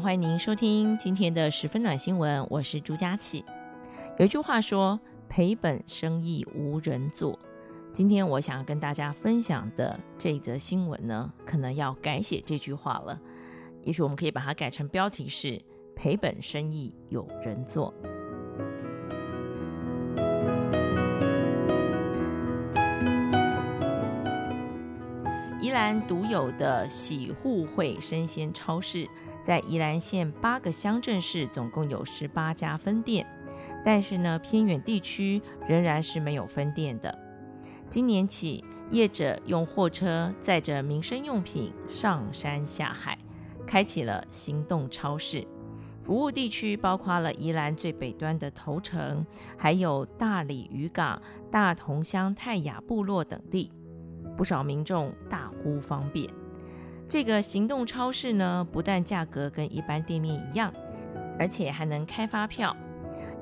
欢迎您收听今天的十分暖新闻，我是朱佳琪。有一句话说：“赔本生意无人做。”今天我想要跟大家分享的这则新闻呢，可能要改写这句话了。也许我们可以把它改成标题是“赔本生意有人做”。宜兰独有的喜互惠生鲜超市，在宜兰县八个乡镇市总共有十八家分店，但是呢，偏远地区仍然是没有分店的。今年起，业者用货车载着民生用品上山下海，开启了行动超市。服务地区包括了宜兰最北端的头城，还有大里渔港、大同乡泰雅部落等地。不少民众大呼方便。这个行动超市呢，不但价格跟一般店面一样，而且还能开发票。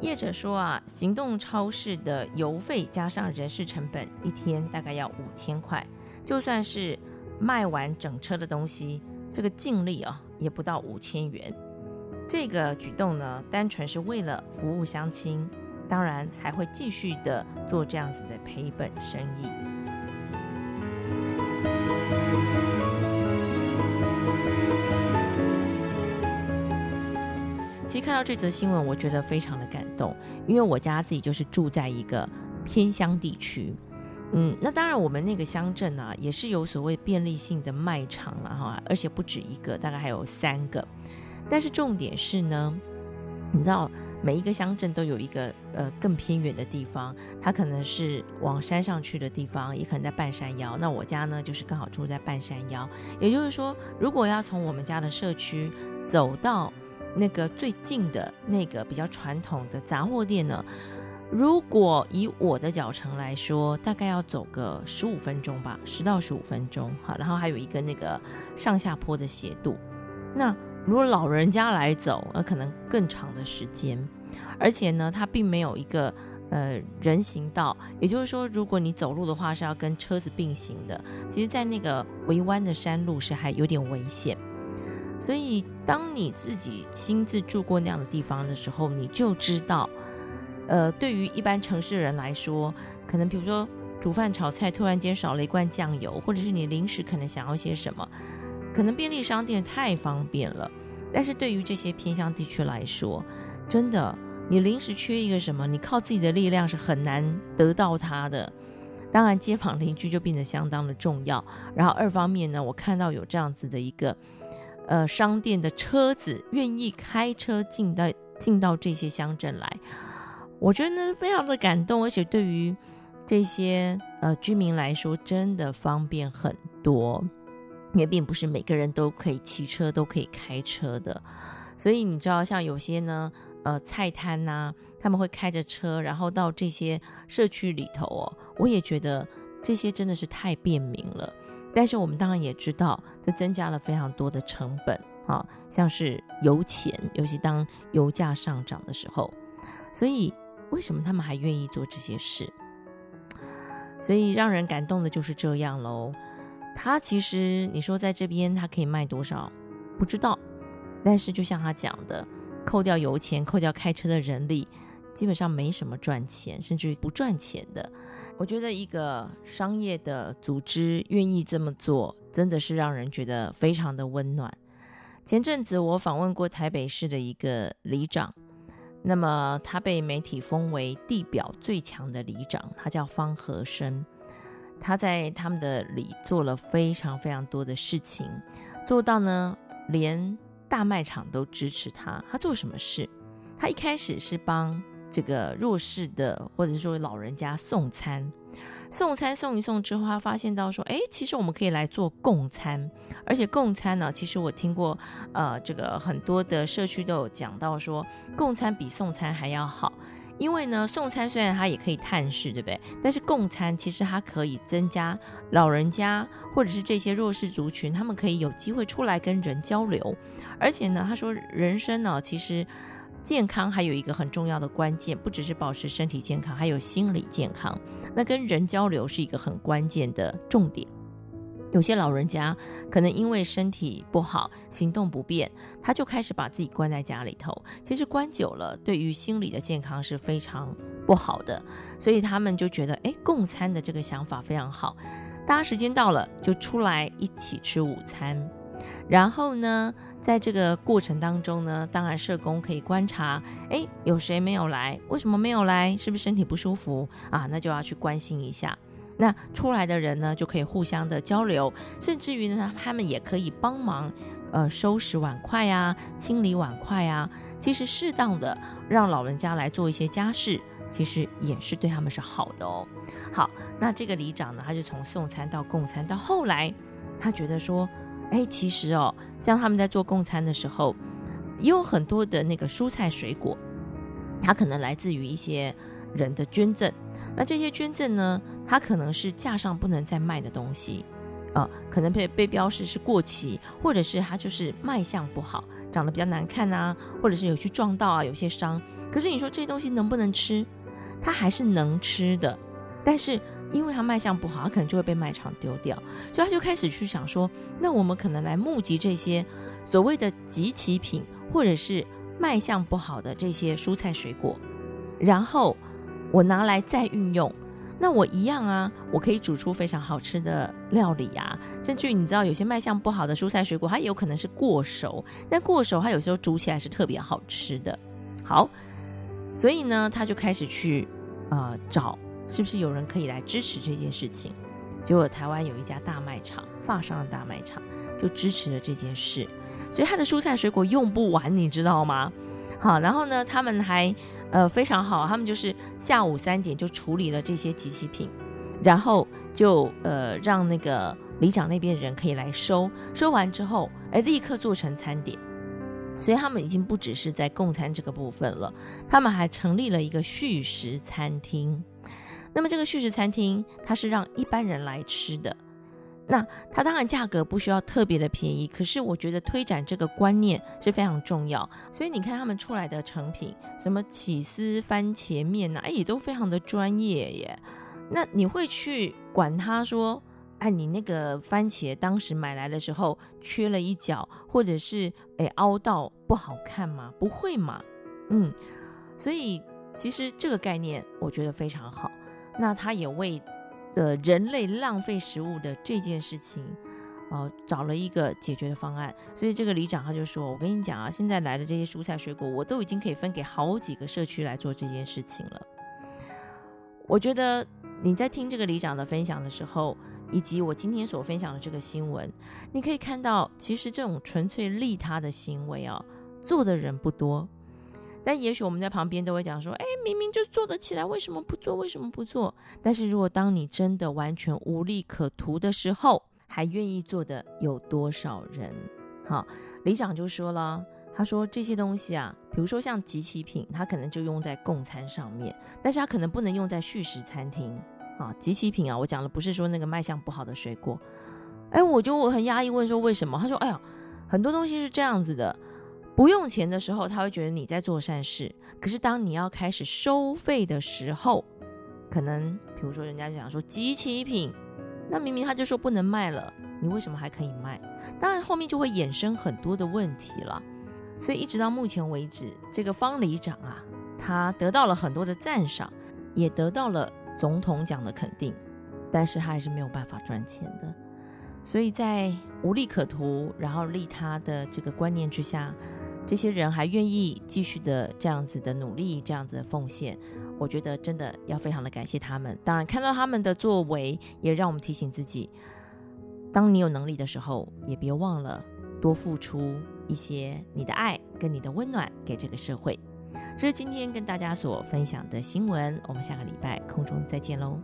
业者说啊，行动超市的邮费加上人事成本，一天大概要五千块。就算是卖完整车的东西，这个净利啊，也不到五千元。这个举动呢，单纯是为了服务乡亲，当然还会继续的做这样子的赔本生意。其实看到这则新闻，我觉得非常的感动，因为我家自己就是住在一个偏乡地区，嗯，那当然我们那个乡镇啊，也是有所谓便利性的卖场了哈，而且不止一个，大概还有三个。但是重点是呢，你知道每一个乡镇都有一个呃更偏远的地方，它可能是往山上去的地方，也可能在半山腰。那我家呢，就是刚好住在半山腰，也就是说，如果要从我们家的社区走到那个最近的那个比较传统的杂货店呢，如果以我的脚程来说，大概要走个十五分钟吧，十到十五分钟。好，然后还有一个那个上下坡的斜度。那如果老人家来走，那可能更长的时间。而且呢，它并没有一个呃人行道，也就是说，如果你走路的话是要跟车子并行的。其实，在那个围弯的山路是还有点危险。所以，当你自己亲自住过那样的地方的时候，你就知道，呃，对于一般城市人来说，可能比如说煮饭炒菜，突然间少了一罐酱油，或者是你临时可能想要些什么，可能便利商店太方便了。但是对于这些偏乡地区来说，真的，你临时缺一个什么，你靠自己的力量是很难得到它的。当然，街坊邻居就变得相当的重要。然后二方面呢，我看到有这样子的一个。呃，商店的车子愿意开车进到进到这些乡镇来，我觉得呢非常的感动，而且对于这些呃居民来说，真的方便很多，因为并不是每个人都可以骑车，都可以开车的，所以你知道，像有些呢，呃，菜摊呐、他们会开着车，然后到这些社区里头哦，我也觉得这些真的是太便民了。但是我们当然也知道，这增加了非常多的成本啊，像是油钱，尤其当油价上涨的时候。所以，为什么他们还愿意做这些事？所以让人感动的就是这样喽。他其实你说在这边他可以卖多少，不知道。但是就像他讲的，扣掉油钱，扣掉开车的人力。基本上没什么赚钱，甚至于不赚钱的。我觉得一个商业的组织愿意这么做，真的是让人觉得非常的温暖。前阵子我访问过台北市的一个里长，那么他被媒体封为地表最强的里长，他叫方和生。他在他们的里做了非常非常多的事情，做到呢连大卖场都支持他。他做什么事？他一开始是帮这个弱势的或者是说老人家送餐，送餐送一送之后，他发现到说，哎，其实我们可以来做共餐，而且共餐呢，其实我听过，呃，这个很多的社区都有讲到说，共餐比送餐还要好。因为呢，送餐虽然它也可以探视，对不对？但是共餐其实它可以增加老人家或者是这些弱势族群，他们可以有机会出来跟人交流。而且呢，他说人生呢，其实健康还有一个很重要的关键，不只是保持身体健康，还有心理健康。那跟人交流是一个很关键的重点。有些老人家可能因为身体不好，行动不便，他就开始把自己关在家里头。其实关久了，对于心理的健康是非常不好的。所以他们就觉得，哎，共餐的这个想法非常好。大家时间到了，就出来一起吃午餐。然后呢，在这个过程当中呢，当然社工可以观察，哎，有谁没有来？为什么没有来？是不是身体不舒服啊？那就要去关心一下。那出来的人呢，就可以互相的交流，甚至于呢，他们也可以帮忙，呃，收拾碗筷啊，清理碗筷啊。其实适当的让老人家来做一些家事，其实也是对他们是好的哦。好，那这个里长呢，他就从送餐到供餐，到后来他觉得说，哎，其实哦，像他们在做供餐的时候，也有很多的那个蔬菜水果，它可能来自于一些。人的捐赠，那这些捐赠呢，它可能是架上不能再卖的东西，啊、可能被被标示是过期，或者是它就是卖相不好，长得比较难看啊，或者是有去撞到啊，有些伤。可是你说这些东西能不能吃？它还是能吃的，但是因为它卖相不好，它可能就会被卖场丢掉，所以他就开始去想说，那我们可能来募集这些所谓的集齐品，或者是卖相不好的这些蔬菜水果，然后。我拿来再运用，那我一样啊，我可以煮出非常好吃的料理啊。甚至于你知道，有些卖相不好的蔬菜水果，它有可能是过熟，但过熟它有时候煮起来是特别好吃的。好，所以呢，他就开始去呃找，是不是有人可以来支持这件事情？结果台湾有一家大卖场，法商的大卖场就支持了这件事，所以他的蔬菜水果用不完，你知道吗？好，然后呢，他们还呃非常好，他们就是下午三点就处理了这些集齐品，然后就呃让那个里长那边的人可以来收，收完之后，哎，立刻做成餐点，所以他们已经不只是在供餐这个部分了，他们还成立了一个续食餐厅。那么这个续食餐厅，它是让一般人来吃的。那它当然价格不需要特别的便宜，可是我觉得推展这个观念是非常重要。所以你看他们出来的成品，什么起司番茄面呐，哎，也都非常的专业耶。那你会去管他说，哎，你那个番茄当时买来的时候缺了一角，或者是哎凹到不好看吗？不会嘛，嗯。所以其实这个概念我觉得非常好。那他也为。呃人类浪费食物的这件事情，哦，找了一个解决的方案。所以这个里长他就说：“我跟你讲啊，现在来的这些蔬菜水果，我都已经可以分给好几个社区来做这件事情了。”我觉得你在听这个里长的分享的时候，以及我今天所分享的这个新闻，你可以看到，其实这种纯粹利他的行为啊，做的人不多。但也许我们在旁边都会讲说：“哎，明明就做得起来，为什么不做？为什么不做？”但是如果当你真的完全无利可图的时候，还愿意做的有多少人？好，李长就说了，他说这些东西啊，比如说像集齐品，他可能就用在供餐上面，但是他可能不能用在续食餐厅。啊，集齐品啊，我讲的不是说那个卖相不好的水果。哎，我就我很压抑问说为什么？他说：“哎呀，很多东西是这样子的。”不用钱的时候，他会觉得你在做善事。可是当你要开始收费的时候，可能比如说人家就想说即期品，那明明他就说不能卖了，你为什么还可以卖？当然后面就会衍生很多的问题了。所以一直到目前为止，这个方里长啊，他得到了很多的赞赏，也得到了总统奖的肯定，但是他还是没有办法赚钱的。所以在无利可图，然后利他的这个观念之下。这些人还愿意继续的这样子的努力，这样子的奉献，我觉得真的要非常的感谢他们。当然，看到他们的作为，也让我们提醒自己：当你有能力的时候，也别忘了多付出一些你的爱跟你的温暖给这个社会。这是今天跟大家所分享的新闻，我们下个礼拜空中再见喽。